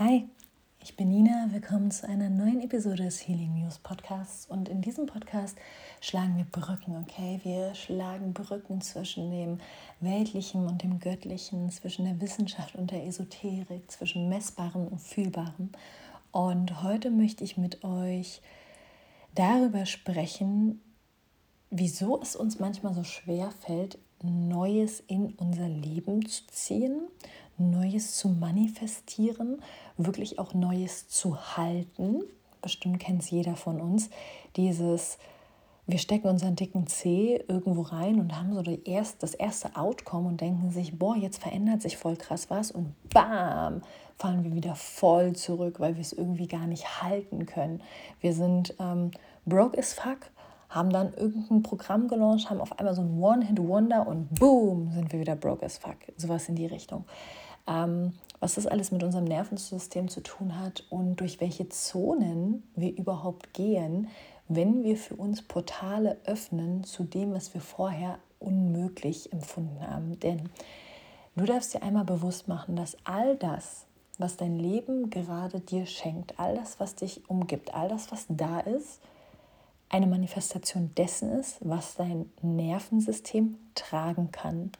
Hi, ich bin Nina. Willkommen zu einer neuen Episode des Healing News Podcasts. Und in diesem Podcast schlagen wir Brücken, okay? Wir schlagen Brücken zwischen dem Weltlichen und dem Göttlichen, zwischen der Wissenschaft und der Esoterik, zwischen Messbarem und Fühlbarem. Und heute möchte ich mit euch darüber sprechen, wieso es uns manchmal so schwer fällt, Neues in unser Leben zu ziehen, Neues zu manifestieren, wirklich auch Neues zu halten. Bestimmt kennt es jeder von uns. Dieses, wir stecken unseren dicken Zeh irgendwo rein und haben so erst, das erste Outcome und denken sich, boah, jetzt verändert sich voll krass was und bam, fallen wir wieder voll zurück, weil wir es irgendwie gar nicht halten können. Wir sind ähm, broke as fuck haben dann irgendein Programm gelauncht, haben auf einmal so ein One-Hit-Wonder und boom, sind wir wieder broke as fuck. Sowas in die Richtung. Ähm, was das alles mit unserem Nervensystem zu tun hat und durch welche Zonen wir überhaupt gehen, wenn wir für uns Portale öffnen zu dem, was wir vorher unmöglich empfunden haben. Denn du darfst dir einmal bewusst machen, dass all das, was dein Leben gerade dir schenkt, all das, was dich umgibt, all das, was da ist, eine Manifestation dessen ist, was dein Nervensystem tragen kann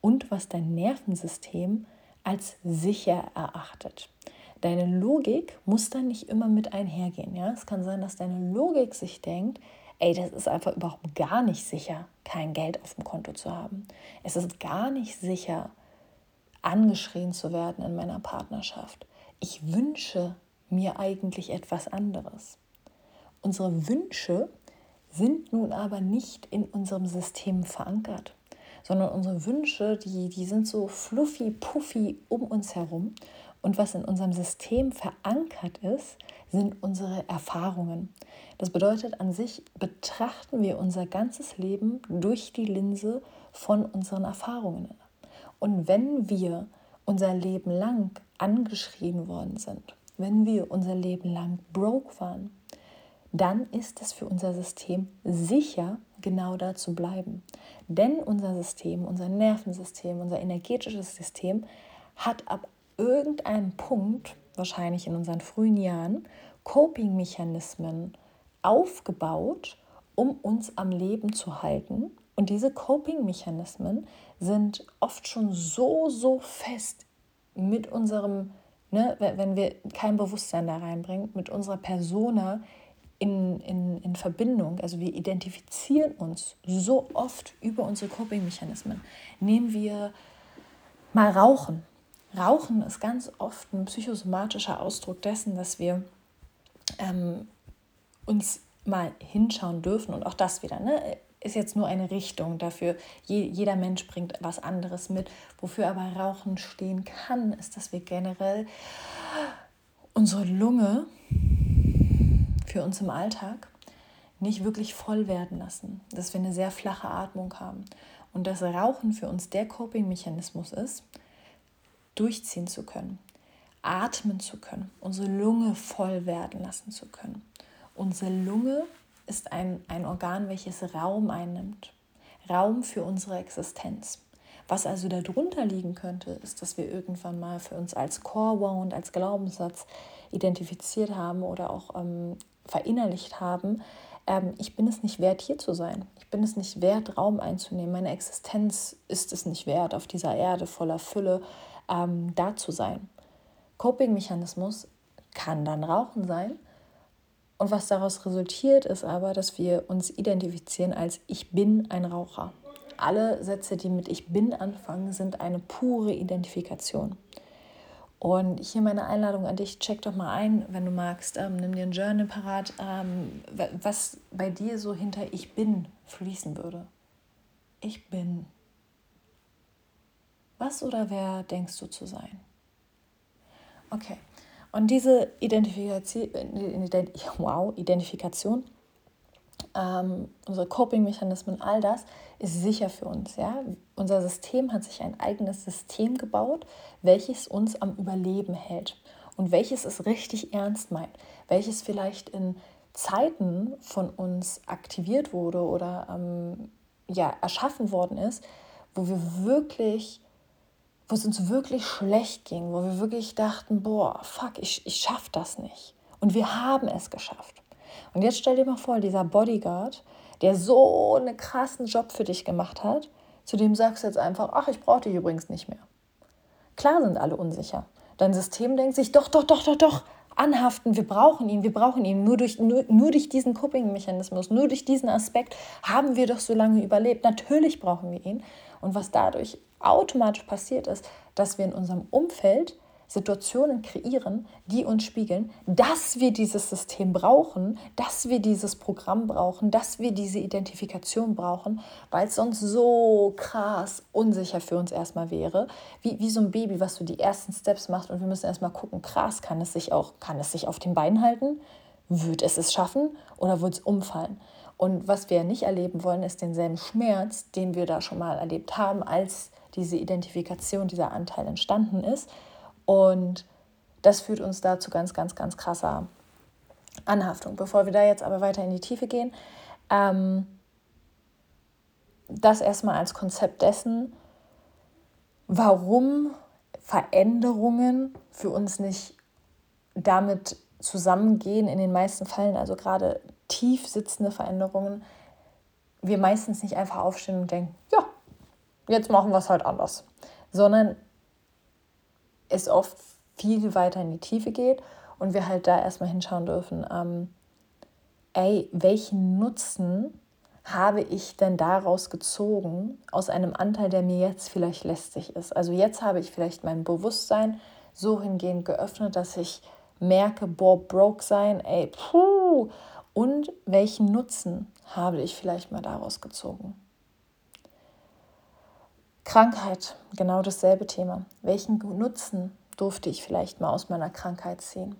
und was dein Nervensystem als sicher erachtet. Deine Logik muss dann nicht immer mit einhergehen. Ja? Es kann sein, dass deine Logik sich denkt, ey, das ist einfach überhaupt gar nicht sicher, kein Geld auf dem Konto zu haben. Es ist gar nicht sicher, angeschrien zu werden in meiner Partnerschaft. Ich wünsche mir eigentlich etwas anderes. Unsere Wünsche sind nun aber nicht in unserem System verankert, sondern unsere Wünsche, die, die sind so fluffy, puffy um uns herum. Und was in unserem System verankert ist, sind unsere Erfahrungen. Das bedeutet, an sich betrachten wir unser ganzes Leben durch die Linse von unseren Erfahrungen. Und wenn wir unser Leben lang angeschrien worden sind, wenn wir unser Leben lang broke waren, dann ist es für unser System sicher, genau da zu bleiben. Denn unser System, unser Nervensystem, unser energetisches System hat ab irgendeinem Punkt, wahrscheinlich in unseren frühen Jahren, Coping-Mechanismen aufgebaut, um uns am Leben zu halten. Und diese Coping-Mechanismen sind oft schon so, so fest mit unserem, ne, wenn wir kein Bewusstsein da reinbringen, mit unserer Persona in, in, in Verbindung, also wir identifizieren uns so oft über unsere Coping-Mechanismen. Nehmen wir mal Rauchen. Rauchen ist ganz oft ein psychosomatischer Ausdruck dessen, dass wir ähm, uns mal hinschauen dürfen und auch das wieder, ne, ist jetzt nur eine Richtung dafür. Je, jeder Mensch bringt was anderes mit. Wofür aber Rauchen stehen kann, ist, dass wir generell unsere Lunge für uns im Alltag nicht wirklich voll werden lassen, dass wir eine sehr flache Atmung haben und dass Rauchen für uns der Coping-Mechanismus ist, durchziehen zu können, atmen zu können, unsere Lunge voll werden lassen zu können. Unsere Lunge ist ein, ein Organ, welches Raum einnimmt, Raum für unsere Existenz. Was also darunter liegen könnte, ist, dass wir irgendwann mal für uns als Core Wound, als Glaubenssatz identifiziert haben oder auch ähm, verinnerlicht haben, ähm, ich bin es nicht wert, hier zu sein. Ich bin es nicht wert, Raum einzunehmen. Meine Existenz ist es nicht wert, auf dieser Erde voller Fülle ähm, da zu sein. Coping-Mechanismus kann dann Rauchen sein. Und was daraus resultiert, ist aber, dass wir uns identifizieren als ich bin ein Raucher. Alle Sätze, die mit Ich bin anfangen, sind eine pure Identifikation. Und hier meine Einladung an dich, check doch mal ein, wenn du magst, ähm, nimm dir ein Journal parat, ähm, was bei dir so hinter Ich bin fließen würde. Ich bin. Was oder wer denkst du zu sein? Okay. Und diese Identifikation, wow, Identifikation ähm, unsere Coping-Mechanismen, all das ist sicher für uns. Ja? Unser System hat sich ein eigenes System gebaut, welches uns am Überleben hält und welches es richtig ernst meint, welches vielleicht in Zeiten von uns aktiviert wurde oder ähm, ja, erschaffen worden ist, wo wir wirklich wo es uns wirklich schlecht ging, wo wir wirklich dachten, boah, fuck, ich, ich schaff das nicht. Und wir haben es geschafft. Und jetzt stell dir mal vor, dieser Bodyguard, der so einen krassen Job für dich gemacht hat, zu dem sagst du jetzt einfach, ach, ich brauche dich übrigens nicht mehr. Klar sind alle unsicher. Dein System denkt sich, doch, doch, doch, doch, doch, anhaften, wir brauchen ihn, wir brauchen ihn. Nur durch, nur, nur durch diesen Coping-Mechanismus, nur durch diesen Aspekt haben wir doch so lange überlebt. Natürlich brauchen wir ihn. Und was dadurch automatisch passiert ist, dass wir in unserem Umfeld Situationen kreieren, die uns spiegeln, dass wir dieses System brauchen, dass wir dieses Programm brauchen, dass wir diese Identifikation brauchen, weil es sonst so krass unsicher für uns erstmal wäre, wie, wie so ein Baby, was du die ersten Steps machst und wir müssen erstmal gucken, krass, kann es sich auch, kann es sich auf den Beinen halten? Wird es es schaffen oder wird es umfallen? Und was wir nicht erleben wollen, ist denselben Schmerz, den wir da schon mal erlebt haben, als diese Identifikation, dieser Anteil entstanden ist. Und das führt uns da zu ganz, ganz, ganz krasser Anhaftung. Bevor wir da jetzt aber weiter in die Tiefe gehen, ähm, das erstmal als Konzept dessen, warum Veränderungen für uns nicht damit zusammengehen, in den meisten Fällen, also gerade tief sitzende Veränderungen, wir meistens nicht einfach aufstehen und denken, ja, jetzt machen wir es halt anders, sondern es oft viel weiter in die Tiefe geht und wir halt da erstmal hinschauen dürfen, ähm, ey, welchen Nutzen habe ich denn daraus gezogen, aus einem Anteil, der mir jetzt vielleicht lästig ist. Also jetzt habe ich vielleicht mein Bewusstsein so hingehend geöffnet, dass ich merke, boah, broke sein, ey, puh. Und welchen Nutzen habe ich vielleicht mal daraus gezogen? Krankheit, genau dasselbe Thema. Welchen Nutzen durfte ich vielleicht mal aus meiner Krankheit ziehen?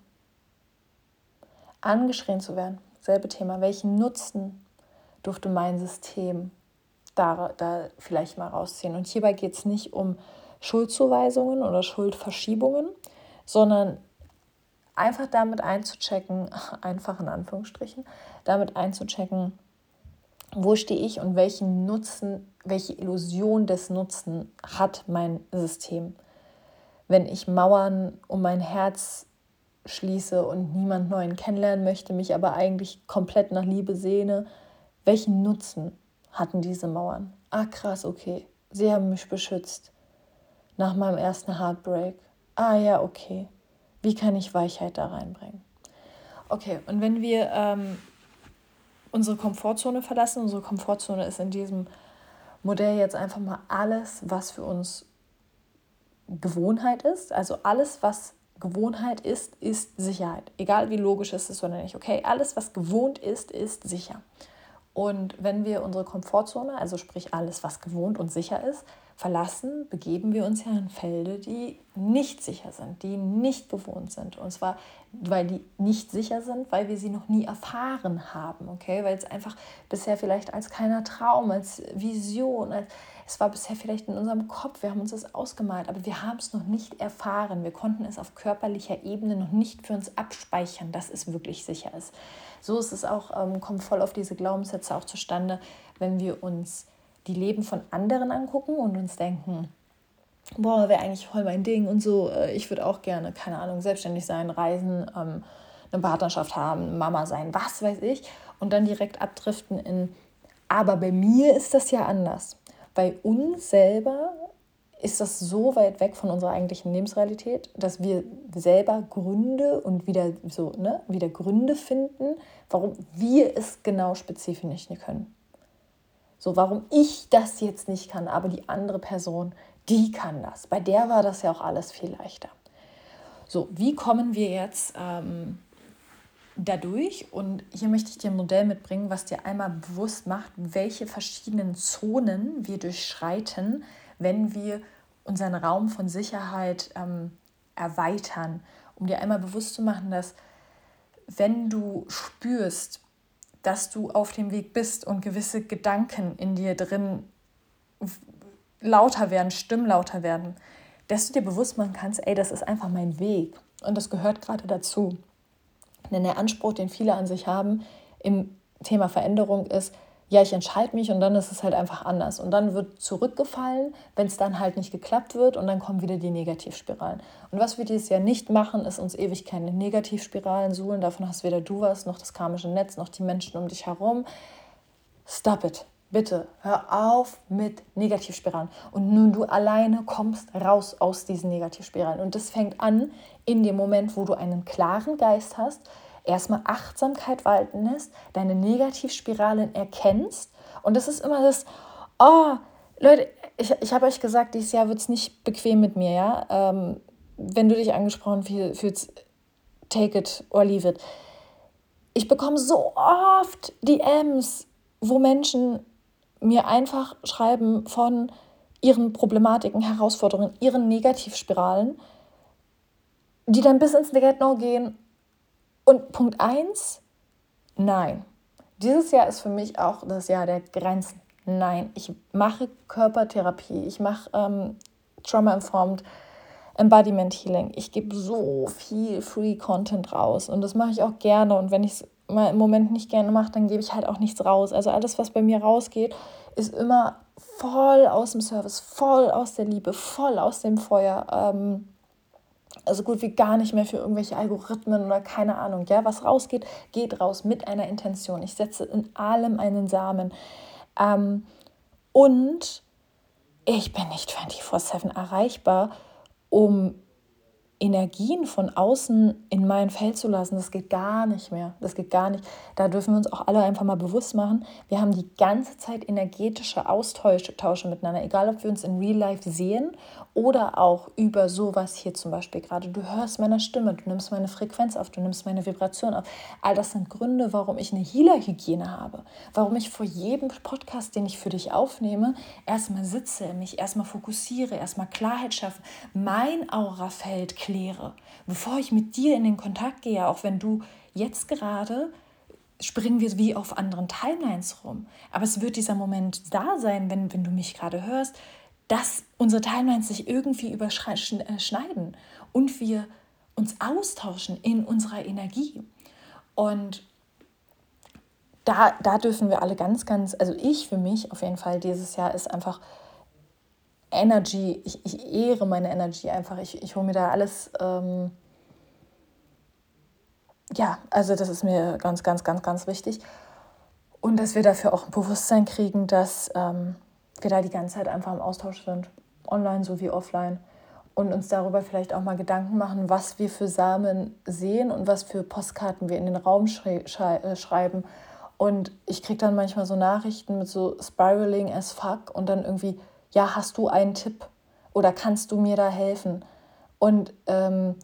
Angeschrien zu werden, selbe Thema. Welchen Nutzen durfte mein System da, da vielleicht mal rausziehen? Und hierbei geht es nicht um Schuldzuweisungen oder Schuldverschiebungen, sondern einfach damit einzuchecken, einfach in Anführungsstrichen, damit einzuchecken, wo stehe ich und welchen Nutzen, welche Illusion des Nutzen hat mein System. Wenn ich Mauern um mein Herz schließe und niemand Neuen kennenlernen möchte, mich aber eigentlich komplett nach Liebe sehne, welchen Nutzen hatten diese Mauern? Ah, krass, okay. Sie haben mich beschützt. Nach meinem ersten Heartbreak. Ah ja, okay. Wie kann ich Weichheit da reinbringen? Okay, und wenn wir ähm, unsere Komfortzone verlassen. Unsere Komfortzone ist in diesem Modell jetzt einfach mal alles, was für uns Gewohnheit ist. Also alles, was Gewohnheit ist, ist Sicherheit. Egal wie logisch es ist oder nicht. Okay, alles, was gewohnt ist, ist sicher. Und wenn wir unsere Komfortzone, also sprich alles, was gewohnt und sicher ist, verlassen, begeben wir uns ja in Felde, die nicht sicher sind, die nicht bewohnt sind. Und zwar, weil die nicht sicher sind, weil wir sie noch nie erfahren haben, okay? Weil es einfach bisher vielleicht als kleiner Traum, als Vision, als, es war bisher vielleicht in unserem Kopf, wir haben uns das ausgemalt, aber wir haben es noch nicht erfahren. Wir konnten es auf körperlicher Ebene noch nicht für uns abspeichern, dass es wirklich sicher ist. So ist es auch, ähm, kommt voll auf diese Glaubenssätze auch zustande, wenn wir uns die Leben von anderen angucken und uns denken, boah, wäre eigentlich voll mein Ding und so, äh, ich würde auch gerne, keine Ahnung, selbstständig sein, reisen, ähm, eine Partnerschaft haben, Mama sein, was weiß ich, und dann direkt abdriften in, aber bei mir ist das ja anders. Bei uns selber ist das so weit weg von unserer eigentlichen Lebensrealität, dass wir selber Gründe und wieder so, ne, wieder Gründe finden, warum wir es genau spezifisch nicht können. So, warum ich das jetzt nicht kann, aber die andere Person, die kann das. Bei der war das ja auch alles viel leichter. So, wie kommen wir jetzt ähm, dadurch? Und hier möchte ich dir ein Modell mitbringen, was dir einmal bewusst macht, welche verschiedenen Zonen wir durchschreiten, wenn wir unseren Raum von Sicherheit ähm, erweitern. Um dir einmal bewusst zu machen, dass wenn du spürst, dass du auf dem Weg bist und gewisse Gedanken in dir drin lauter werden, stimmlauter werden, dass du dir bewusst machen kannst, ey, das ist einfach mein Weg und das gehört gerade dazu. Denn der Anspruch, den viele an sich haben im Thema Veränderung ist, ja, ich entscheide mich und dann ist es halt einfach anders. Und dann wird zurückgefallen, wenn es dann halt nicht geklappt wird und dann kommen wieder die Negativspiralen. Und was wir dieses Jahr nicht machen, ist uns ewig keine Negativspiralen suchen. Davon hast weder du was, noch das karmische Netz, noch die Menschen um dich herum. Stop it. Bitte, hör auf mit Negativspiralen. Und nur du alleine kommst raus aus diesen Negativspiralen. Und das fängt an in dem Moment, wo du einen klaren Geist hast, erstmal Achtsamkeit walten lässt, deine Negativspiralen erkennst. Und das ist immer das, oh, Leute, ich, ich habe euch gesagt, dieses Jahr wird es nicht bequem mit mir, ja. Ähm, wenn du dich angesprochen fühlst, take it or leave it. Ich bekomme so oft DMs, wo Menschen mir einfach schreiben von ihren Problematiken, Herausforderungen, ihren Negativspiralen, die dann bis ins Get-No gehen. Und Punkt 1, nein. Dieses Jahr ist für mich auch das Jahr der Grenzen. Nein, ich mache Körpertherapie, ich mache ähm, Trauma-Informed Embodiment Healing. Ich gebe so viel Free Content raus und das mache ich auch gerne. Und wenn ich es mal im Moment nicht gerne mache, dann gebe ich halt auch nichts raus. Also alles, was bei mir rausgeht, ist immer voll aus dem Service, voll aus der Liebe, voll aus dem Feuer. Ähm, also gut wie gar nicht mehr für irgendwelche Algorithmen oder keine Ahnung. Ja, was rausgeht, geht raus mit einer Intention. Ich setze in allem einen Samen. Ähm, und ich bin nicht 24-7 erreichbar, um Energien von außen in mein Feld zu lassen, das geht gar nicht mehr. Das geht gar nicht. Da dürfen wir uns auch alle einfach mal bewusst machen. Wir haben die ganze Zeit energetische Austausche miteinander, egal ob wir uns in Real Life sehen oder auch über sowas hier zum Beispiel gerade. Du hörst meine Stimme, du nimmst meine Frequenz auf, du nimmst meine Vibration auf. All das sind Gründe, warum ich eine Healer-Hygiene habe. Warum ich vor jedem Podcast, den ich für dich aufnehme, erstmal sitze, mich erstmal fokussiere, erstmal Klarheit schaffe, mein Aurafeld kläre, bevor ich mit dir in den Kontakt gehe, auch wenn du jetzt gerade springen wir wie auf anderen Timelines rum. Aber es wird dieser Moment da sein, wenn, wenn du mich gerade hörst, dass unsere Timelines sich irgendwie überschneiden und wir uns austauschen in unserer Energie. Und da, da dürfen wir alle ganz, ganz, also ich für mich auf jeden Fall dieses Jahr ist einfach Energy, ich, ich ehre meine Energy einfach. Ich, ich hole mir da alles, ähm, ja, also das ist mir ganz, ganz, ganz, ganz wichtig. Und dass wir dafür auch ein Bewusstsein kriegen, dass ähm, wir da die ganze Zeit einfach im Austausch sind, online sowie offline. Und uns darüber vielleicht auch mal Gedanken machen, was wir für Samen sehen und was für Postkarten wir in den Raum schrei äh, schreiben. Und ich kriege dann manchmal so Nachrichten mit so Spiraling as fuck und dann irgendwie, ja, hast du einen Tipp oder kannst du mir da helfen? Und ähm,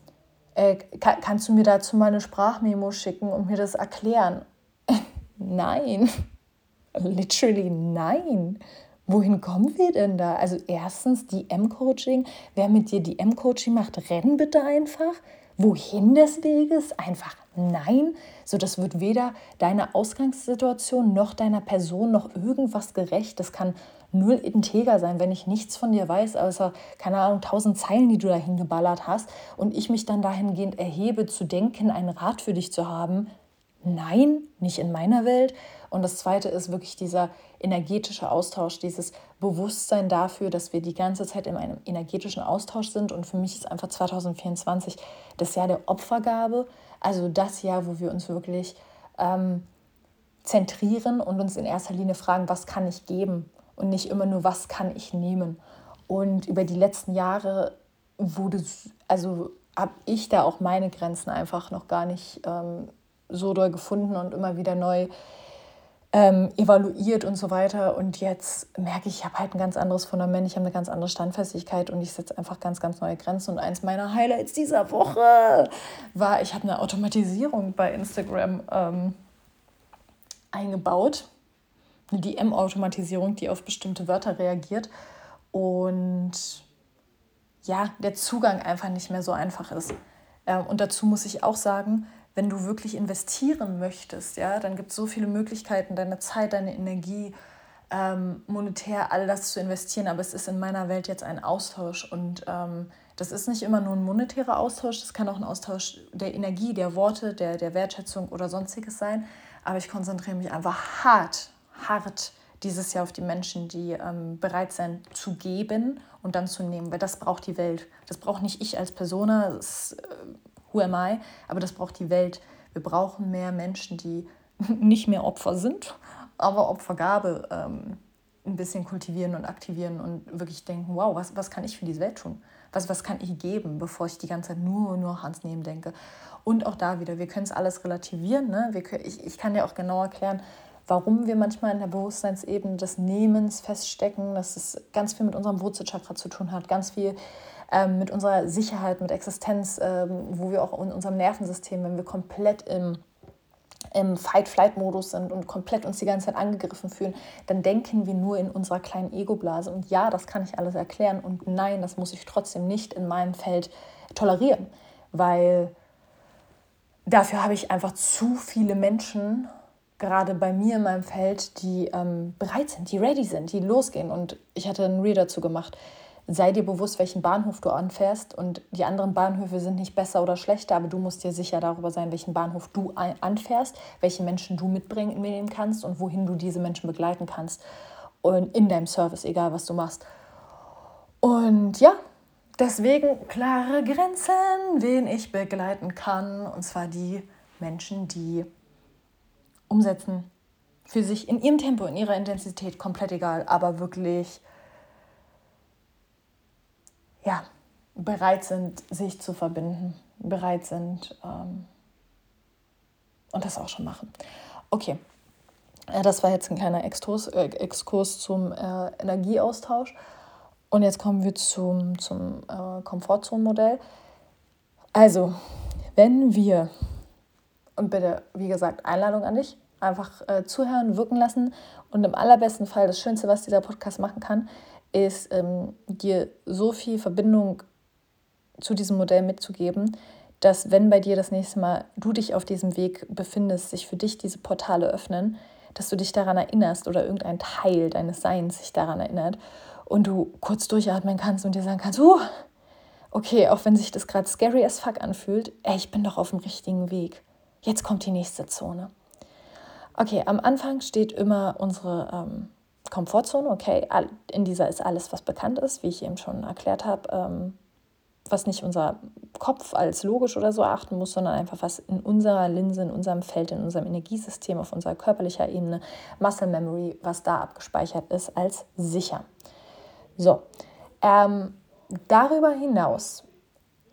äh, kann, kannst du mir dazu mal eine Sprachmemo schicken und mir das erklären? nein, literally nein wohin kommen wir denn da? Also erstens DM-Coaching. Wer mit dir DM-Coaching macht, renn bitte einfach. Wohin des Weges? Einfach nein. So, das wird weder deiner Ausgangssituation noch deiner Person noch irgendwas gerecht. Das kann null integer sein, wenn ich nichts von dir weiß, außer, keine Ahnung, tausend Zeilen, die du dahin geballert hast und ich mich dann dahingehend erhebe, zu denken, einen Rat für dich zu haben. Nein, nicht in meiner Welt. Und das Zweite ist wirklich dieser energetische Austausch, dieses Bewusstsein dafür, dass wir die ganze Zeit in einem energetischen Austausch sind. Und für mich ist einfach 2024 das Jahr der Opfergabe, also das Jahr, wo wir uns wirklich ähm, zentrieren und uns in erster Linie fragen, was kann ich geben und nicht immer nur, was kann ich nehmen. Und über die letzten Jahre wurde, also habe ich da auch meine Grenzen einfach noch gar nicht ähm, so doll gefunden und immer wieder neu ähm, evaluiert und so weiter. Und jetzt merke ich, ich habe halt ein ganz anderes Fundament, ich habe eine ganz andere Standfestigkeit und ich setze einfach ganz, ganz neue Grenzen. Und eins meiner Highlights dieser Woche war, ich habe eine Automatisierung bei Instagram ähm, eingebaut. Eine DM-Automatisierung, die auf bestimmte Wörter reagiert. Und ja, der Zugang einfach nicht mehr so einfach ist. Ähm, und dazu muss ich auch sagen, wenn du wirklich investieren möchtest, ja, dann gibt es so viele Möglichkeiten, deine Zeit, deine Energie, ähm, monetär all das zu investieren. Aber es ist in meiner Welt jetzt ein Austausch und ähm, das ist nicht immer nur ein monetärer Austausch, das kann auch ein Austausch der Energie, der Worte, der, der Wertschätzung oder sonstiges sein. Aber ich konzentriere mich einfach hart, hart dieses Jahr auf die Menschen, die ähm, bereit sind zu geben und dann zu nehmen, weil das braucht die Welt. Das braucht nicht ich als Persona, das, äh, who am I, aber das braucht die Welt. Wir brauchen mehr Menschen, die nicht mehr Opfer sind, aber Opfergabe ähm, ein bisschen kultivieren und aktivieren und wirklich denken, wow, was, was kann ich für diese Welt tun? Was, was kann ich geben, bevor ich die ganze Zeit nur, nur ans Nehmen denke? Und auch da wieder, wir können es alles relativieren. Ne? Wir können, ich, ich kann dir auch genau erklären, warum wir manchmal in der Bewusstseinsebene des Nehmens feststecken, dass es ganz viel mit unserem Wurzelchakra zu tun hat, ganz viel ähm, mit unserer Sicherheit, mit Existenz, ähm, wo wir auch in unserem Nervensystem, wenn wir komplett im im Fight-Flight-Modus sind und komplett uns die ganze Zeit angegriffen fühlen, dann denken wir nur in unserer kleinen Ego-Blase. Und ja, das kann ich alles erklären. Und nein, das muss ich trotzdem nicht in meinem Feld tolerieren, weil dafür habe ich einfach zu viele Menschen, gerade bei mir in meinem Feld, die ähm, bereit sind, die ready sind, die losgehen. Und ich hatte einen Read dazu gemacht sei dir bewusst, welchen Bahnhof du anfährst. Und die anderen Bahnhöfe sind nicht besser oder schlechter, aber du musst dir sicher darüber sein, welchen Bahnhof du anfährst, welche Menschen du mitbringen kannst und wohin du diese Menschen begleiten kannst. Und in deinem Service, egal was du machst. Und ja, deswegen klare Grenzen, wen ich begleiten kann. Und zwar die Menschen, die umsetzen für sich in ihrem Tempo, in ihrer Intensität, komplett egal, aber wirklich ja, bereit sind, sich zu verbinden, bereit sind ähm, und das auch schon machen. Okay, ja, das war jetzt ein kleiner Exkurs, äh, Exkurs zum äh, Energieaustausch. Und jetzt kommen wir zum, zum äh, Komfortzonenmodell. Also, wenn wir, und bitte, wie gesagt, Einladung an dich, einfach äh, zuhören, wirken lassen und im allerbesten Fall das Schönste, was dieser Podcast machen kann, ist ähm, dir so viel Verbindung zu diesem Modell mitzugeben, dass wenn bei dir das nächste Mal du dich auf diesem Weg befindest, sich für dich diese Portale öffnen, dass du dich daran erinnerst oder irgendein Teil deines Seins sich daran erinnert und du kurz durchatmen kannst und dir sagen kannst, uh, okay, auch wenn sich das gerade scary as fuck anfühlt, ey, ich bin doch auf dem richtigen Weg. Jetzt kommt die nächste Zone. Okay, am Anfang steht immer unsere ähm, Komfortzone, okay, in dieser ist alles, was bekannt ist, wie ich eben schon erklärt habe, ähm, was nicht unser Kopf als logisch oder so achten muss, sondern einfach was in unserer Linse, in unserem Feld, in unserem Energiesystem, auf unserer körperlicher Ebene, Muscle Memory, was da abgespeichert ist, als sicher. So, ähm, darüber hinaus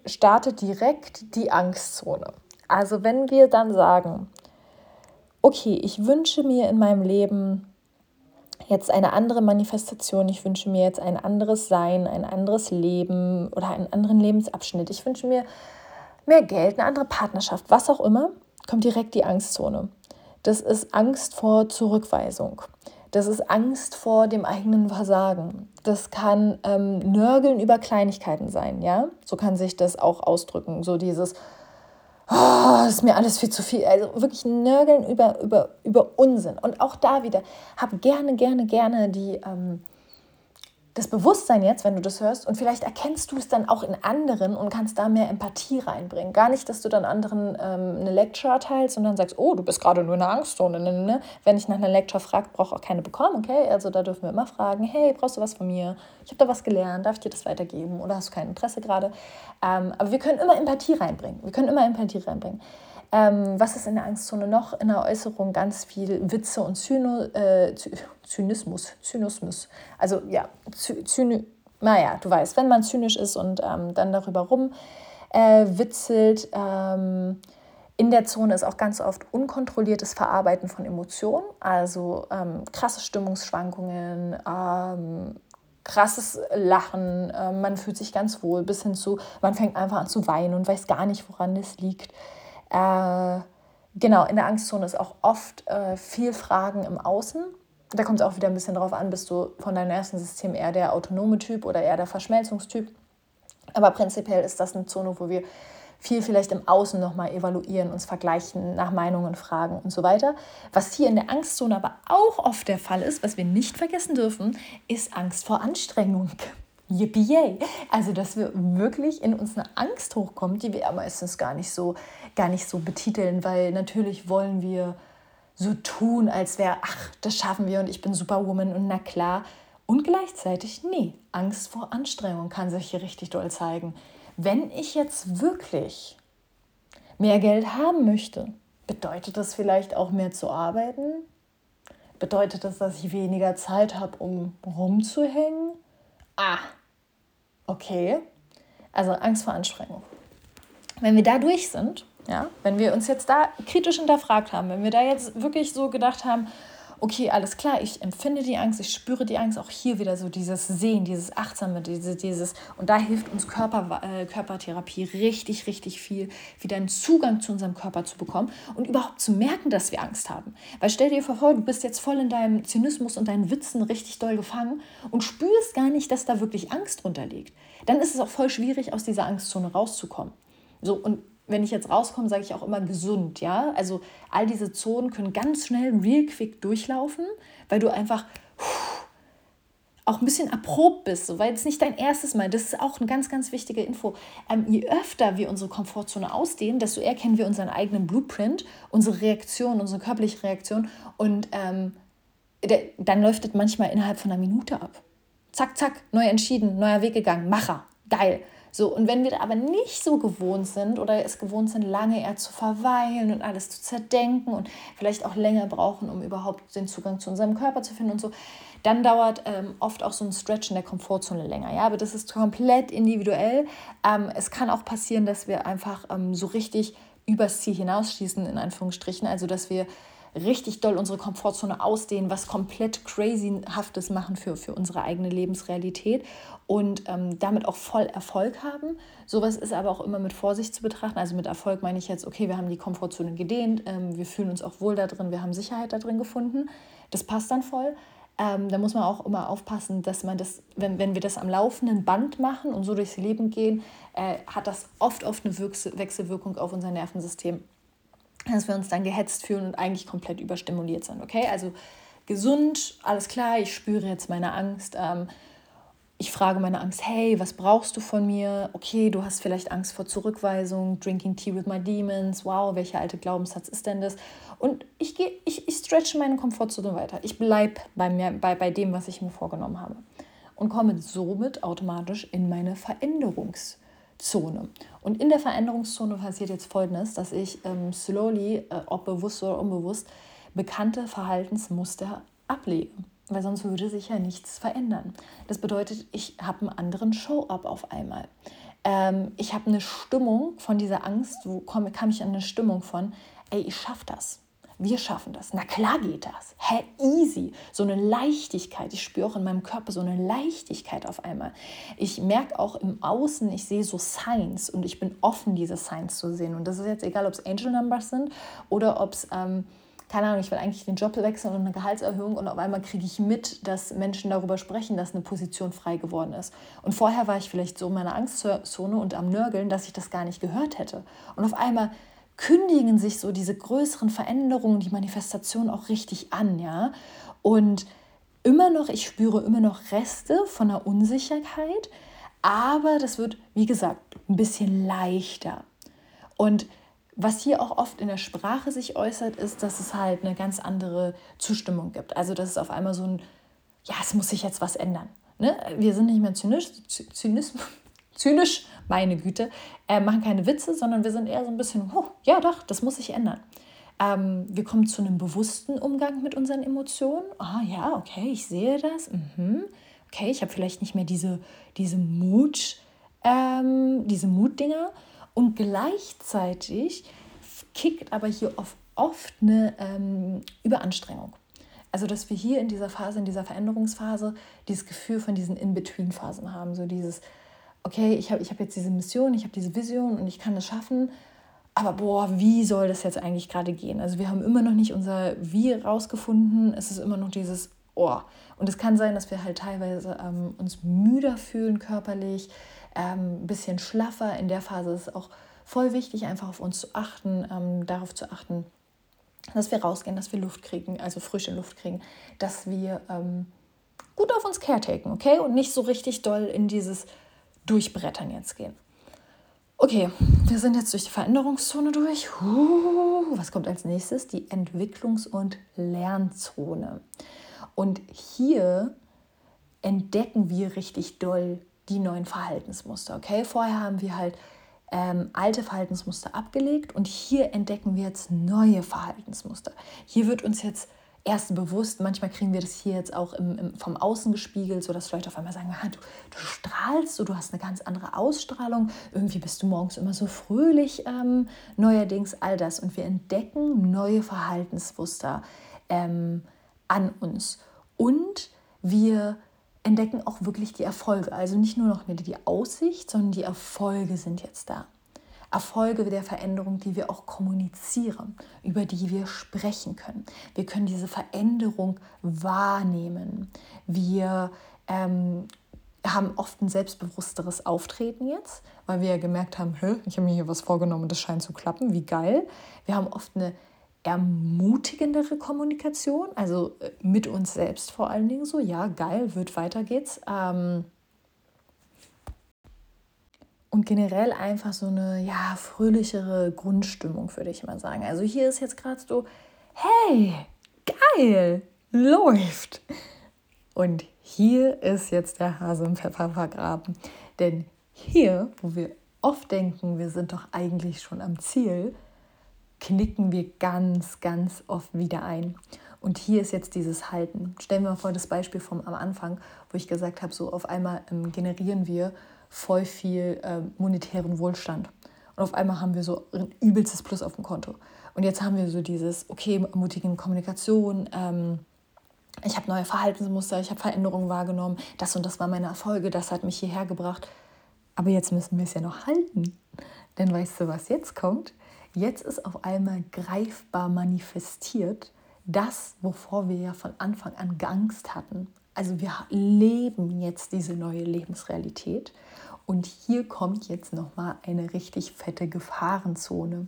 startet direkt die Angstzone. Also wenn wir dann sagen, okay, ich wünsche mir in meinem Leben jetzt eine andere Manifestation, ich wünsche mir jetzt ein anderes Sein, ein anderes Leben oder einen anderen Lebensabschnitt. Ich wünsche mir mehr Geld, eine andere Partnerschaft, was auch immer, kommt direkt die Angstzone. Das ist Angst vor Zurückweisung. Das ist Angst vor dem eigenen Versagen. Das kann ähm, Nörgeln über Kleinigkeiten sein, ja. So kann sich das auch ausdrücken. So dieses, oh, ist mir alles viel zu viel. Also wirklich nörgeln über, über, über Unsinn. Und auch da wieder, hab gerne, gerne, gerne die, ähm, das Bewusstsein jetzt, wenn du das hörst, und vielleicht erkennst du es dann auch in anderen und kannst da mehr Empathie reinbringen. Gar nicht, dass du dann anderen ähm, eine Lecture teilst und dann sagst, oh, du bist gerade nur in einer Angstzone. Ne, ne, ne. Wenn ich nach einer Lecture frage, brauche auch keine bekommen, okay? Also da dürfen wir immer fragen, hey, brauchst du was von mir? Ich habe da was gelernt, darf ich dir das weitergeben? Oder hast du kein Interesse gerade? Ähm, aber wir können immer Empathie reinbringen. Wir können immer Empathie reinbringen. Ähm, was ist in der Angstzone noch? In der Äußerung ganz viel Witze und Zyno, äh, Zynismus. Zynismus. Also ja, Zyni naja, du weißt, wenn man zynisch ist und ähm, dann darüber rum äh. Ähm, in der Zone ist auch ganz oft unkontrolliertes Verarbeiten von Emotionen, also ähm, krasse Stimmungsschwankungen, ähm, krasses Lachen, äh, man fühlt sich ganz wohl, bis hin zu, man fängt einfach an zu weinen und weiß gar nicht, woran das liegt. Äh, genau, in der Angstzone ist auch oft äh, viel Fragen im Außen. Da kommt es auch wieder ein bisschen drauf an, bist du von deinem ersten System eher der autonome Typ oder eher der Verschmelzungstyp. Aber prinzipiell ist das eine Zone, wo wir viel vielleicht im Außen nochmal evaluieren, uns vergleichen, nach Meinungen fragen und so weiter. Was hier in der Angstzone aber auch oft der Fall ist, was wir nicht vergessen dürfen, ist Angst vor Anstrengung. Yippie! Also, dass wir wirklich in uns eine Angst hochkommt, die wir ja meistens gar nicht so, gar nicht so betiteln, weil natürlich wollen wir so tun, als wäre, ach, das schaffen wir und ich bin Superwoman und na klar. Und gleichzeitig, nee, Angst vor Anstrengung kann sich hier richtig doll zeigen. Wenn ich jetzt wirklich mehr Geld haben möchte, bedeutet das vielleicht auch mehr zu arbeiten? Bedeutet das, dass ich weniger Zeit habe, um rumzuhängen? Ah, okay. Also Angst vor Anstrengung. Wenn wir da durch sind, ja, wenn wir uns jetzt da kritisch hinterfragt haben, wenn wir da jetzt wirklich so gedacht haben, okay, alles klar, ich empfinde die Angst, ich spüre die Angst, auch hier wieder so dieses Sehen, dieses Achtsame, dieses, dieses und da hilft uns Körper, äh, Körpertherapie richtig, richtig viel, wieder einen Zugang zu unserem Körper zu bekommen und überhaupt zu merken, dass wir Angst haben. Weil stell dir vor, du bist jetzt voll in deinem Zynismus und deinen Witzen richtig doll gefangen und spürst gar nicht, dass da wirklich Angst drunter liegt. Dann ist es auch voll schwierig, aus dieser Angstzone rauszukommen. So, und wenn ich jetzt rauskomme, sage ich auch immer gesund, ja. Also all diese Zonen können ganz schnell, real quick durchlaufen, weil du einfach auch ein bisschen erprobt bist, so, weil es nicht dein erstes Mal. Das ist auch eine ganz, ganz wichtige Info. Ähm, je öfter wir unsere Komfortzone ausdehnen, desto eher kennen wir unseren eigenen Blueprint, unsere Reaktion, unsere körperliche Reaktion und ähm, der, dann läuft das manchmal innerhalb von einer Minute ab. Zack, zack, neu entschieden, neuer Weg gegangen, Macher, geil. So, und wenn wir aber nicht so gewohnt sind oder es gewohnt sind, lange eher zu verweilen und alles zu zerdenken und vielleicht auch länger brauchen, um überhaupt den Zugang zu unserem Körper zu finden und so, dann dauert ähm, oft auch so ein Stretch in der Komfortzone länger. Ja, aber das ist komplett individuell. Ähm, es kann auch passieren, dass wir einfach ähm, so richtig übers Ziel hinausschießen, in Anführungsstrichen. Also, dass wir richtig doll unsere Komfortzone ausdehnen, was komplett crazyhaftes machen für, für unsere eigene Lebensrealität und ähm, damit auch voll Erfolg haben. Sowas ist aber auch immer mit Vorsicht zu betrachten. Also mit Erfolg meine ich jetzt, okay, wir haben die Komfortzone gedehnt, ähm, wir fühlen uns auch wohl da drin, wir haben Sicherheit da drin gefunden. Das passt dann voll. Ähm, da muss man auch immer aufpassen, dass man das, wenn, wenn wir das am laufenden Band machen und so durchs Leben gehen, äh, hat das oft, oft eine Wechselwirkung auf unser Nervensystem dass wir uns dann gehetzt fühlen und eigentlich komplett überstimuliert sind. Okay, also gesund, alles klar, ich spüre jetzt meine Angst. Ähm, ich frage meine Angst, hey, was brauchst du von mir? Okay, du hast vielleicht Angst vor Zurückweisung, drinking tea with my demons. Wow, welcher alte Glaubenssatz ist denn das? Und ich, gehe, ich, ich stretche meine Komfortzone weiter. Ich bleibe bei, mir, bei, bei dem, was ich mir vorgenommen habe. Und komme somit automatisch in meine Veränderungs- Zone. Und in der Veränderungszone passiert jetzt Folgendes, dass ich ähm, slowly, äh, ob bewusst oder unbewusst, bekannte Verhaltensmuster ablege. Weil sonst würde sich ja nichts verändern. Das bedeutet, ich habe einen anderen Show-up auf einmal. Ähm, ich habe eine Stimmung von dieser Angst, wo komme, kam ich an eine Stimmung von, ey, ich schaffe das. Wir schaffen das. Na klar geht das. Hä, easy. So eine Leichtigkeit. Ich spüre auch in meinem Körper so eine Leichtigkeit auf einmal. Ich merke auch im Außen, ich sehe so Signs und ich bin offen, diese Signs zu sehen. Und das ist jetzt egal, ob es Angel Numbers sind oder ob es, ähm, keine Ahnung, ich will eigentlich den Job wechseln und eine Gehaltserhöhung und auf einmal kriege ich mit, dass Menschen darüber sprechen, dass eine Position frei geworden ist. Und vorher war ich vielleicht so in meiner Angstzone und am Nörgeln, dass ich das gar nicht gehört hätte. Und auf einmal kündigen sich so diese größeren Veränderungen, die Manifestation auch richtig an, ja. Und immer noch, ich spüre immer noch Reste von der Unsicherheit, aber das wird, wie gesagt, ein bisschen leichter. Und was hier auch oft in der Sprache sich äußert, ist, dass es halt eine ganz andere Zustimmung gibt. Also, dass es auf einmal so ein, ja, es muss sich jetzt was ändern. Ne? Wir sind nicht mehr zynisch, Zynismus, zynisch, meine Güte, äh, machen keine Witze, sondern wir sind eher so ein bisschen, oh, ja doch, das muss sich ändern. Ähm, wir kommen zu einem bewussten Umgang mit unseren Emotionen. Ah ja, okay, ich sehe das. Mhm. Okay, ich habe vielleicht nicht mehr diese, diese Mut, ähm, diese Mutdinger. Und gleichzeitig kickt aber hier oft, oft eine ähm, Überanstrengung. Also, dass wir hier in dieser Phase, in dieser Veränderungsphase, dieses Gefühl von diesen In-Between-Phasen haben. So dieses, okay, ich habe ich hab jetzt diese Mission, ich habe diese Vision und ich kann das schaffen. Aber boah, wie soll das jetzt eigentlich gerade gehen? Also wir haben immer noch nicht unser Wie rausgefunden. Es ist immer noch dieses Oh. Und es kann sein, dass wir halt teilweise ähm, uns müder fühlen körperlich, ähm, ein bisschen schlaffer. In der Phase ist es auch voll wichtig, einfach auf uns zu achten, ähm, darauf zu achten, dass wir rausgehen, dass wir Luft kriegen, also frische Luft kriegen, dass wir ähm, gut auf uns caretaken, okay? Und nicht so richtig doll in dieses Durchbrettern jetzt gehen. Okay, wir sind jetzt durch die Veränderungszone durch. Was kommt als nächstes? Die Entwicklungs- und Lernzone. Und hier entdecken wir richtig doll die neuen Verhaltensmuster. Okay, vorher haben wir halt ähm, alte Verhaltensmuster abgelegt und hier entdecken wir jetzt neue Verhaltensmuster. Hier wird uns jetzt erst bewusst, manchmal kriegen wir das hier jetzt auch im, im, vom Außen gespiegelt, sodass Leute auf einmal sagen, du, du strahlst, so, du hast eine ganz andere Ausstrahlung, irgendwie bist du morgens immer so fröhlich, ähm, neuerdings all das. Und wir entdecken neue Verhaltensmuster ähm, an uns. Und wir entdecken auch wirklich die Erfolge. Also nicht nur noch die Aussicht, sondern die Erfolge sind jetzt da. Erfolge der Veränderung, die wir auch kommunizieren, über die wir sprechen können. Wir können diese Veränderung wahrnehmen. Wir ähm, haben oft ein selbstbewussteres Auftreten jetzt, weil wir ja gemerkt haben, ich habe mir hier was vorgenommen das scheint zu klappen, wie geil. Wir haben oft eine ermutigendere Kommunikation, also äh, mit uns selbst vor allen Dingen so, ja, geil, wird weiter geht's. Ähm, und generell einfach so eine ja, fröhlichere Grundstimmung, würde ich mal sagen. Also hier ist jetzt gerade so, hey, geil, läuft. Und hier ist jetzt der Hase im Pfeffer vergraben. Denn hier, wo wir oft denken, wir sind doch eigentlich schon am Ziel, knicken wir ganz, ganz oft wieder ein. Und hier ist jetzt dieses Halten. Stellen wir mal vor das Beispiel vom am Anfang, wo ich gesagt habe, so auf einmal ähm, generieren wir voll viel äh, monetären Wohlstand. Und auf einmal haben wir so ein übelstes Plus auf dem Konto. Und jetzt haben wir so dieses, okay, ermutigende Kommunikation, ähm, ich habe neue Verhaltensmuster, ich habe Veränderungen wahrgenommen, das und das war meine Erfolge, das hat mich hierher gebracht. Aber jetzt müssen wir es ja noch halten. Denn weißt du, was jetzt kommt? Jetzt ist auf einmal greifbar manifestiert das, wovor wir ja von Anfang an Angst hatten. Also wir leben jetzt diese neue Lebensrealität und hier kommt jetzt noch mal eine richtig fette Gefahrenzone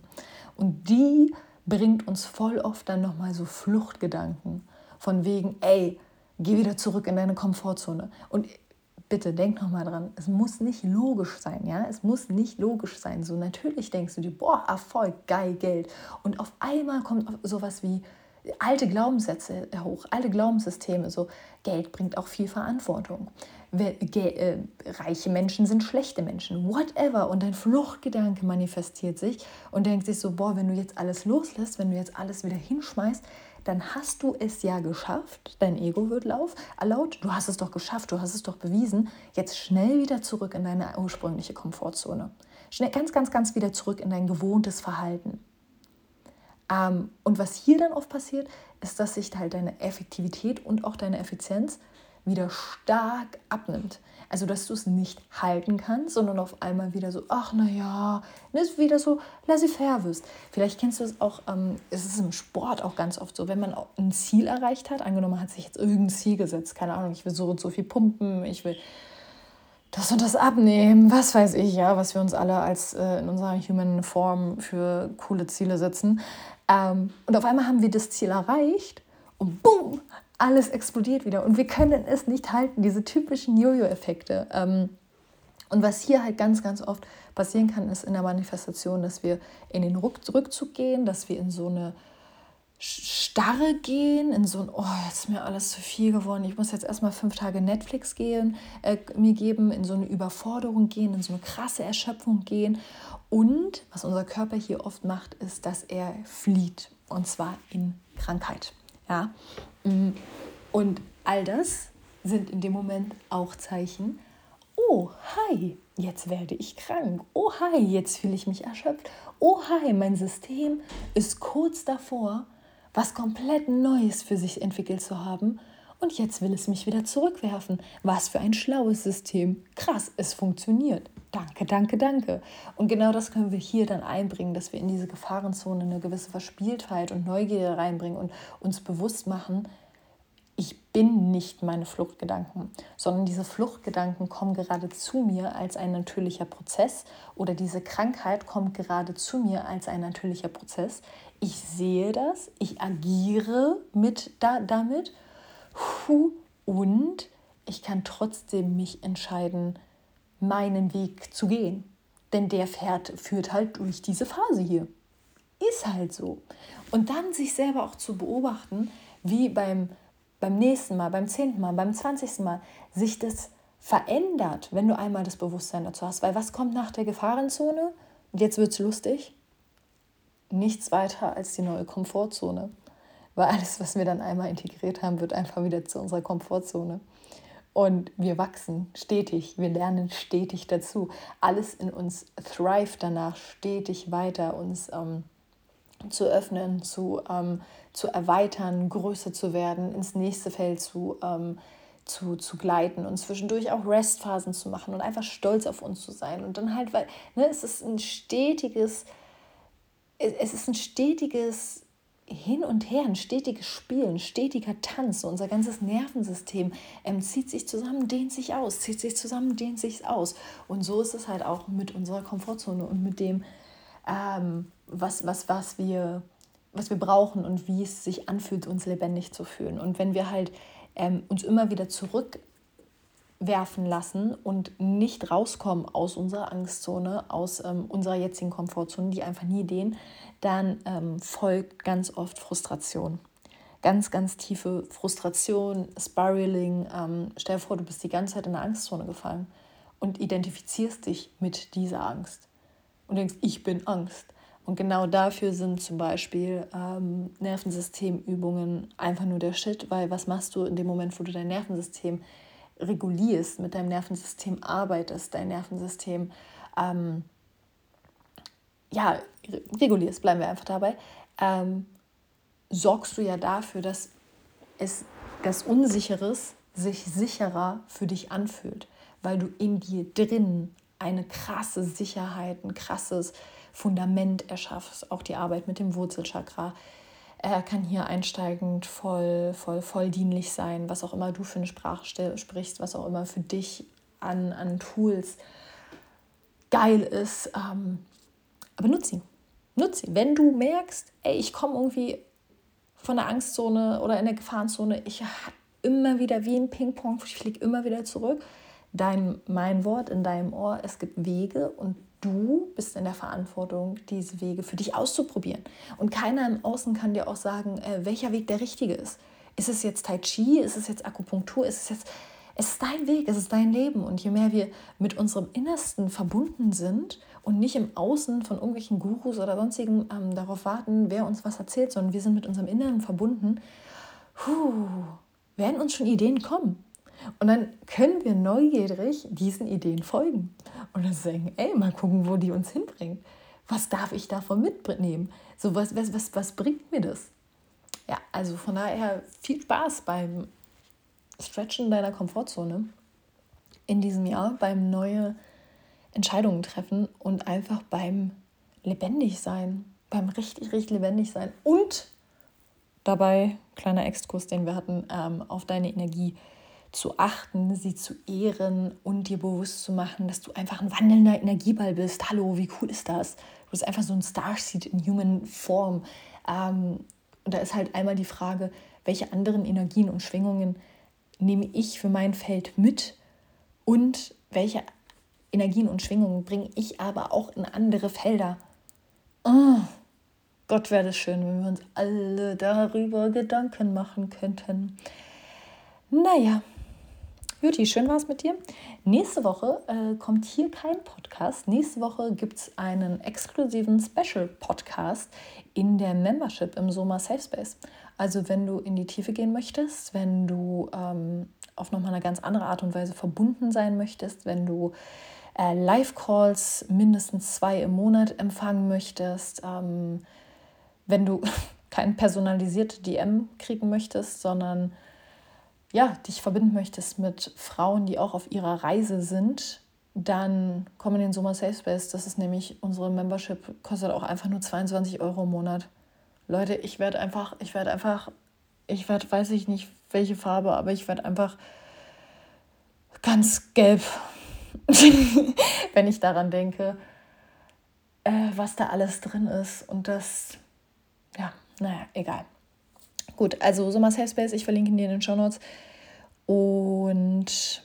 und die bringt uns voll oft dann noch mal so Fluchtgedanken von wegen, ey, geh wieder zurück in deine Komfortzone und bitte denk noch mal dran, es muss nicht logisch sein, ja? Es muss nicht logisch sein. So natürlich denkst du dir, boah, Erfolg, geil, Geld und auf einmal kommt sowas wie alte Glaubenssätze hoch, alte Glaubenssysteme, so Geld bringt auch viel Verantwortung. Äh, reiche Menschen sind schlechte Menschen, whatever. Und dein Fluchtgedanke manifestiert sich und denkt sich so, boah, wenn du jetzt alles loslässt, wenn du jetzt alles wieder hinschmeißt, dann hast du es ja geschafft. Dein Ego wird laut. Du hast es doch geschafft, du hast es doch bewiesen. Jetzt schnell wieder zurück in deine ursprüngliche Komfortzone. Schnell, ganz, ganz, ganz wieder zurück in dein gewohntes Verhalten. Ähm, und was hier dann oft passiert, ist, dass sich halt deine Effektivität und auch deine Effizienz wieder stark abnimmt. Also, dass du es nicht halten kannst, sondern auf einmal wieder so, ach naja, ist wieder so laissez-faire wirst. Vielleicht kennst du es auch, ähm, es ist im Sport auch ganz oft so, wenn man ein Ziel erreicht hat, angenommen man hat sich jetzt irgendein Ziel gesetzt, keine Ahnung, ich will so und so viel pumpen, ich will das und das abnehmen, was weiß ich, ja, was wir uns alle als äh, in unserer Human Form für coole Ziele setzen. Ähm, und auf einmal haben wir das Ziel erreicht und boom, alles explodiert wieder. Und wir können es nicht halten, diese typischen Jojo-Effekte. Ähm, und was hier halt ganz, ganz oft passieren kann, ist in der Manifestation, dass wir in den Rückzug gehen, dass wir in so eine Starre gehen, in so ein, oh, jetzt ist mir alles zu viel geworden, ich muss jetzt erstmal fünf Tage Netflix gehen, äh, mir geben, in so eine Überforderung gehen, in so eine krasse Erschöpfung gehen. Und was unser Körper hier oft macht, ist, dass er flieht. Und zwar in Krankheit. Ja? Mm. Und all das sind in dem Moment auch Zeichen, oh, hi, jetzt werde ich krank. Oh, hi, jetzt fühle ich mich erschöpft. Oh, hi, mein System ist kurz davor, was komplett Neues für sich entwickelt zu haben und jetzt will es mich wieder zurückwerfen. Was für ein schlaues System. Krass, es funktioniert. Danke, danke, danke. Und genau das können wir hier dann einbringen, dass wir in diese Gefahrenzone eine gewisse Verspieltheit und Neugier reinbringen und uns bewusst machen, ich bin nicht meine Fluchtgedanken, sondern diese Fluchtgedanken kommen gerade zu mir als ein natürlicher Prozess oder diese Krankheit kommt gerade zu mir als ein natürlicher Prozess. Ich sehe das, ich agiere mit da, damit und ich kann trotzdem mich entscheiden, meinen Weg zu gehen. Denn der fährt, führt halt durch diese Phase hier. Ist halt so. Und dann sich selber auch zu beobachten, wie beim, beim nächsten Mal, beim zehnten Mal, beim zwanzigsten Mal sich das verändert, wenn du einmal das Bewusstsein dazu hast. Weil was kommt nach der Gefahrenzone? Und jetzt wird es lustig. Nichts weiter als die neue Komfortzone. Weil alles, was wir dann einmal integriert haben, wird einfach wieder zu unserer Komfortzone. Und wir wachsen stetig, wir lernen stetig dazu. Alles in uns thrive danach, stetig weiter uns ähm, zu öffnen, zu, ähm, zu erweitern, größer zu werden, ins nächste Feld zu, ähm, zu, zu gleiten und zwischendurch auch Restphasen zu machen und einfach stolz auf uns zu sein. Und dann halt, weil ne, es ist ein stetiges, es ist ein stetiges hin und her, ein stetiges Spiel, ein stetiger Tanz. Unser ganzes Nervensystem ähm, zieht sich zusammen, dehnt sich aus, zieht sich zusammen, dehnt sich aus. Und so ist es halt auch mit unserer Komfortzone und mit dem, ähm, was, was, was, wir, was wir brauchen und wie es sich anfühlt, uns lebendig zu fühlen. Und wenn wir halt ähm, uns immer wieder zurückwerfen lassen und nicht rauskommen aus unserer Angstzone, aus ähm, unserer jetzigen Komfortzone, die einfach nie dehnen, dann ähm, folgt ganz oft Frustration. Ganz, ganz tiefe Frustration, Spiraling. Ähm, stell dir vor, du bist die ganze Zeit in der Angstzone gefallen und identifizierst dich mit dieser Angst und denkst, ich bin Angst. Und genau dafür sind zum Beispiel ähm, Nervensystemübungen einfach nur der Shit, weil was machst du in dem Moment, wo du dein Nervensystem regulierst, mit deinem Nervensystem arbeitest, dein Nervensystem ähm, ja, regulierst, bleiben wir einfach dabei, ähm, sorgst du ja dafür, dass es das Unsicheres sich sicherer für dich anfühlt, weil du in dir drin eine krasse Sicherheit, ein krasses Fundament erschaffst. Auch die Arbeit mit dem Wurzelchakra er kann hier einsteigend voll, voll, voll dienlich sein, was auch immer du für eine Sprache sprichst, was auch immer für dich an, an Tools geil ist. Ähm, aber nutze sie. Nutze sie. Wenn du merkst, ey, ich komme irgendwie von der Angstzone oder in der Gefahrenzone, ich immer wieder wie ein Ping-Pong, ich fliege immer wieder zurück. Dein, mein Wort in deinem Ohr, es gibt Wege und du bist in der Verantwortung, diese Wege für dich auszuprobieren. Und keiner im Außen kann dir auch sagen, äh, welcher Weg der richtige ist. Ist es jetzt Tai Chi? Ist es jetzt Akupunktur? Ist es jetzt. Es ist dein Weg, es ist dein Leben. Und je mehr wir mit unserem Innersten verbunden sind und nicht im Außen von irgendwelchen Gurus oder sonstigen ähm, darauf warten, wer uns was erzählt, sondern wir sind mit unserem Inneren verbunden, puh, werden uns schon Ideen kommen. Und dann können wir neugierig diesen Ideen folgen und dann sagen, ey, mal gucken, wo die uns hinbringen. Was darf ich davon mitnehmen? So, was, was, was, was bringt mir das? Ja, also von daher viel Spaß beim Stretchen deiner Komfortzone in diesem Jahr, beim neue Entscheidungen treffen und einfach beim lebendig sein, beim richtig, richtig lebendig sein und dabei, kleiner Exkurs, den wir hatten, ähm, auf deine Energie zu achten, sie zu ehren und dir bewusst zu machen, dass du einfach ein wandelnder Energieball bist. Hallo, wie cool ist das? Du bist einfach so ein Starseed in Human Form. Ähm, und da ist halt einmal die Frage, welche anderen Energien und Schwingungen nehme ich für mein Feld mit und welche Energien und Schwingungen bringe ich aber auch in andere Felder. Oh, Gott wäre das schön, wenn wir uns alle darüber Gedanken machen könnten. Naja, Juti, schön war es mit dir. Nächste Woche äh, kommt hier kein Podcast. Nächste Woche gibt es einen exklusiven Special-Podcast in der Membership im Soma Safe Space. Also wenn du in die Tiefe gehen möchtest, wenn du ähm, auf nochmal eine ganz andere Art und Weise verbunden sein möchtest, wenn du äh, Live-Calls mindestens zwei im Monat empfangen möchtest, ähm, wenn du kein personalisierte DM kriegen möchtest, sondern ja, dich verbinden möchtest mit Frauen, die auch auf ihrer Reise sind, dann komm in den Summer Safe Space. Das ist nämlich unsere Membership, kostet auch einfach nur 22 Euro im Monat. Leute, ich werde einfach, ich werde einfach, ich werde, weiß ich nicht welche Farbe, aber ich werde einfach ganz gelb wenn ich daran denke, äh, was da alles drin ist. Und das, ja, naja, egal. Gut, also Sommer Safe Space, ich verlinke ihn dir in den Show Notes. Und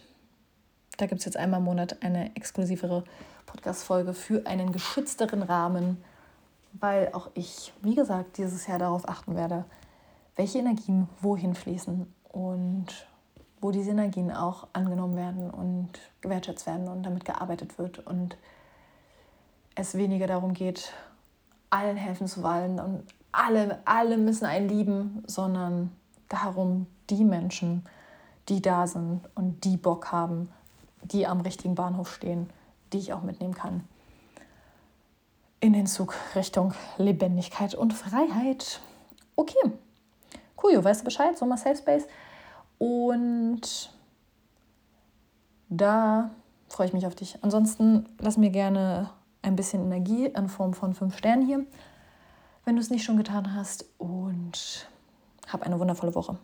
da gibt es jetzt einmal im Monat eine exklusivere Podcast-Folge für einen geschützteren Rahmen, weil auch ich, wie gesagt, dieses Jahr darauf achten werde, welche Energien wohin fließen und wo diese Energien auch angenommen werden und gewertschätzt werden und damit gearbeitet wird und es weniger darum geht, allen helfen zu wollen und alle, alle müssen einen lieben, sondern darum, die Menschen, die da sind und die Bock haben, die am richtigen Bahnhof stehen, die ich auch mitnehmen kann, in den Zug Richtung Lebendigkeit und Freiheit. Okay, cool, weißt du Bescheid, Sommer Safe Space. Und da freue ich mich auf dich. Ansonsten lass mir gerne ein bisschen Energie in Form von fünf Sternen hier, wenn du es nicht schon getan hast. Und hab eine wundervolle Woche.